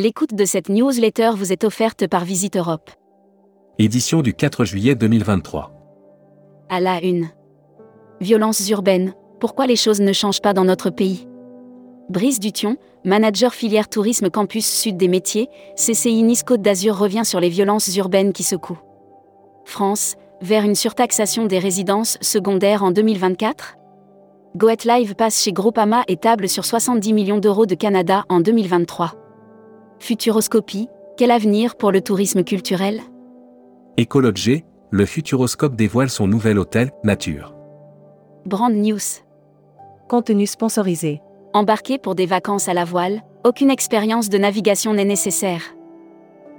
L'écoute de cette newsletter vous est offerte par Visite Europe. Édition du 4 juillet 2023. À la une. Violences urbaines, pourquoi les choses ne changent pas dans notre pays? Brice Dution, manager filière tourisme campus sud des métiers, CCI Nice Côte d'Azur revient sur les violences urbaines qui secouent. France, vers une surtaxation des résidences secondaires en 2024 Goet Live passe chez Groupama et table sur 70 millions d'euros de Canada en 2023. Futuroscopie, quel avenir pour le tourisme culturel? Écologie, le Futuroscope dévoile son nouvel hôtel, Nature. Brand News. Contenu sponsorisé. Embarqué pour des vacances à la voile, aucune expérience de navigation n'est nécessaire.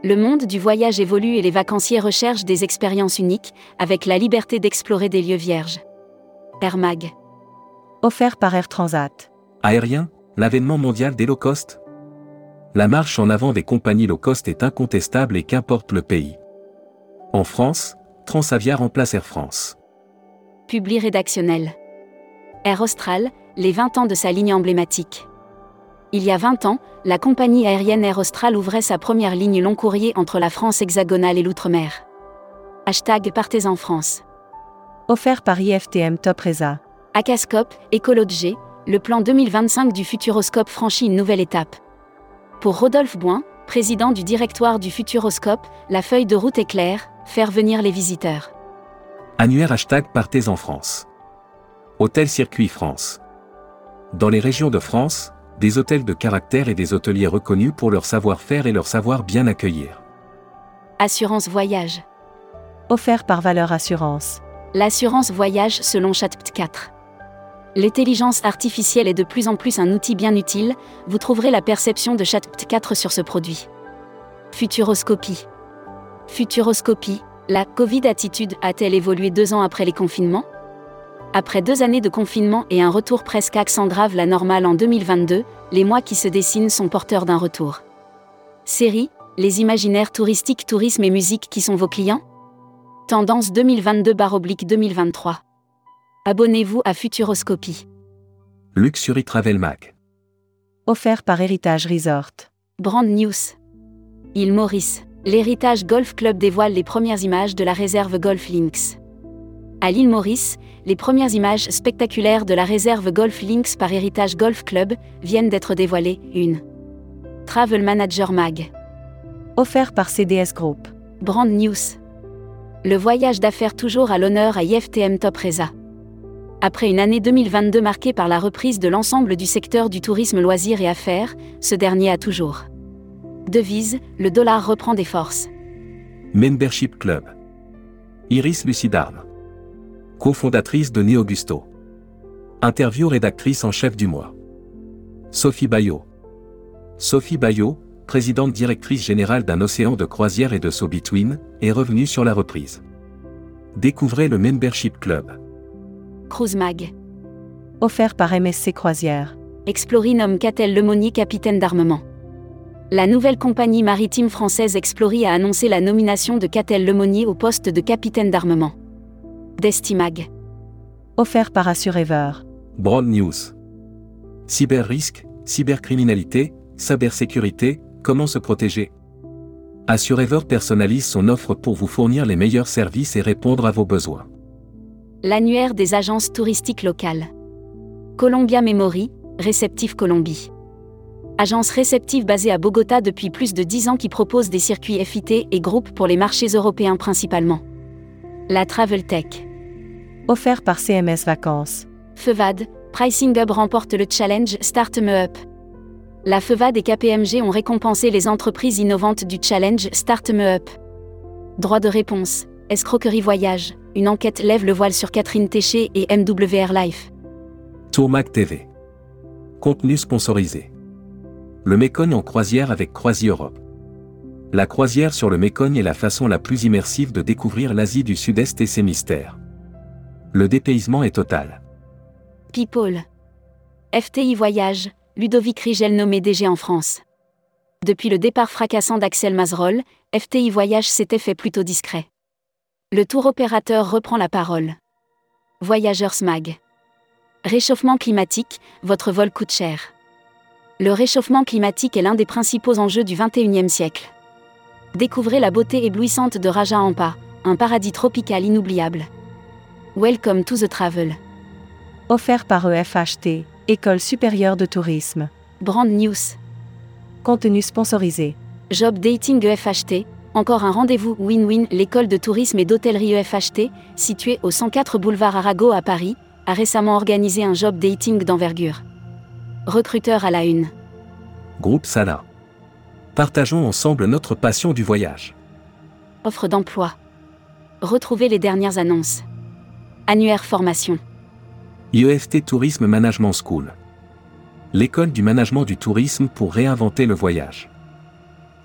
Le monde du voyage évolue et les vacanciers recherchent des expériences uniques, avec la liberté d'explorer des lieux vierges. Air Mag. Offert par Air Transat. Aérien, l'avènement mondial des low cost La marche en avant des compagnies low cost est incontestable et qu'importe le pays. En France, Transavia remplace Air France. Publi rédactionnel. Air Austral, les 20 ans de sa ligne emblématique. Il y a 20 ans, la compagnie aérienne Air Austral ouvrait sa première ligne long courrier entre la France hexagonale et l'outre-mer. Hashtag Partez en France. Offert par IFTM Top Reza. Acascope, le plan 2025 du Futuroscope franchit une nouvelle étape. Pour Rodolphe Boin, président du directoire du Futuroscope, la feuille de route est claire, faire venir les visiteurs. Annuaire hashtag Partez en France. Hôtel Circuit France. Dans les régions de France, des hôtels de caractère et des hôteliers reconnus pour leur savoir-faire et leur savoir bien accueillir. Assurance voyage. Offert par Valeur Assurance. L'assurance voyage selon Chatpt 4. L'intelligence artificielle est de plus en plus un outil bien utile, vous trouverez la perception de Chatpt 4 sur ce produit. Futuroscopie. Futuroscopie, la Covid-attitude a-t-elle évolué deux ans après les confinements? Après deux années de confinement et un retour presque accent grave la normale en 2022, les mois qui se dessinent sont porteurs d'un retour. Série, les imaginaires touristiques, tourisme et musique qui sont vos clients? Tendance 2022-2023. Abonnez-vous à Futuroscopie. Luxury Travel Mag. Offert par Héritage Resort. Brand News. Île Maurice. L'Héritage Golf Club dévoile les premières images de la réserve Golf Links. À l'île Maurice, les premières images spectaculaires de la réserve Golf Links par Héritage Golf Club viennent d'être dévoilées. Une. Travel Manager Mag. Offert par CDS Group. Brand News. Le voyage d'affaires toujours à l'honneur à IFTM Top Reza. Après une année 2022 marquée par la reprise de l'ensemble du secteur du tourisme loisirs et affaires, ce dernier a toujours. Devise, le dollar reprend des forces. Membership Club. Iris Lucidarme. Cofondatrice de Né Augusto. Interview rédactrice en chef du mois. Sophie Bayot. Sophie Bayot, présidente directrice générale d'un océan de croisière et de So Between, est revenue sur la reprise. Découvrez le Membership Club. Cruise Mag. Offert par MSC Croisière. Explory nomme Catel Lemonnier capitaine d'armement. La nouvelle compagnie maritime française Explory a annoncé la nomination de Catel Lemonnier au poste de capitaine d'armement. Destimag. Offert par Assurever. Broad News. Cyberrisque, cybercriminalité, cybersécurité, comment se protéger? Assurever personnalise son offre pour vous fournir les meilleurs services et répondre à vos besoins. L'annuaire des agences touristiques locales. Columbia Memory, Réceptif Colombie. Agence réceptive basée à Bogota depuis plus de 10 ans qui propose des circuits FIT et groupes pour les marchés européens principalement. La Travel Tech. Offert par CMS Vacances. FEVAD, Pricing Hub remporte le challenge Start Me Up. La FEVAD et KPMG ont récompensé les entreprises innovantes du challenge Start Me Up. Droit de réponse, escroquerie voyage, une enquête lève le voile sur Catherine Téché et MWR Life. Tourmac TV. Contenu sponsorisé. Le Mécogne en croisière avec Croisi Europe. La croisière sur le Mécogne est la façon la plus immersive de découvrir l'Asie du Sud-Est et ses mystères. Le dépaysement est total. People. FTI Voyage, Ludovic Rigel nommé DG en France. Depuis le départ fracassant d'Axel Mazerol, FTI Voyage s'était fait plutôt discret. Le tour opérateur reprend la parole. Voyageurs Smag. Réchauffement climatique, votre vol coûte cher. Le réchauffement climatique est l'un des principaux enjeux du XXIe siècle. Découvrez la beauté éblouissante de Raja Ampa, un paradis tropical inoubliable. Welcome to the travel. Offert par EFHT, École supérieure de tourisme. Brand News. Contenu sponsorisé. Job Dating EFHT, encore un rendez-vous win-win, l'école de tourisme et d'hôtellerie EFHT, située au 104 boulevard Arago à Paris, a récemment organisé un job dating d'envergure. Recruteur à la une. Groupe Sala. Partageons ensemble notre passion du voyage. Offre d'emploi. Retrouvez les dernières annonces. Annuaire formation. IEFT Tourisme Management School. L'école du management du tourisme pour réinventer le voyage.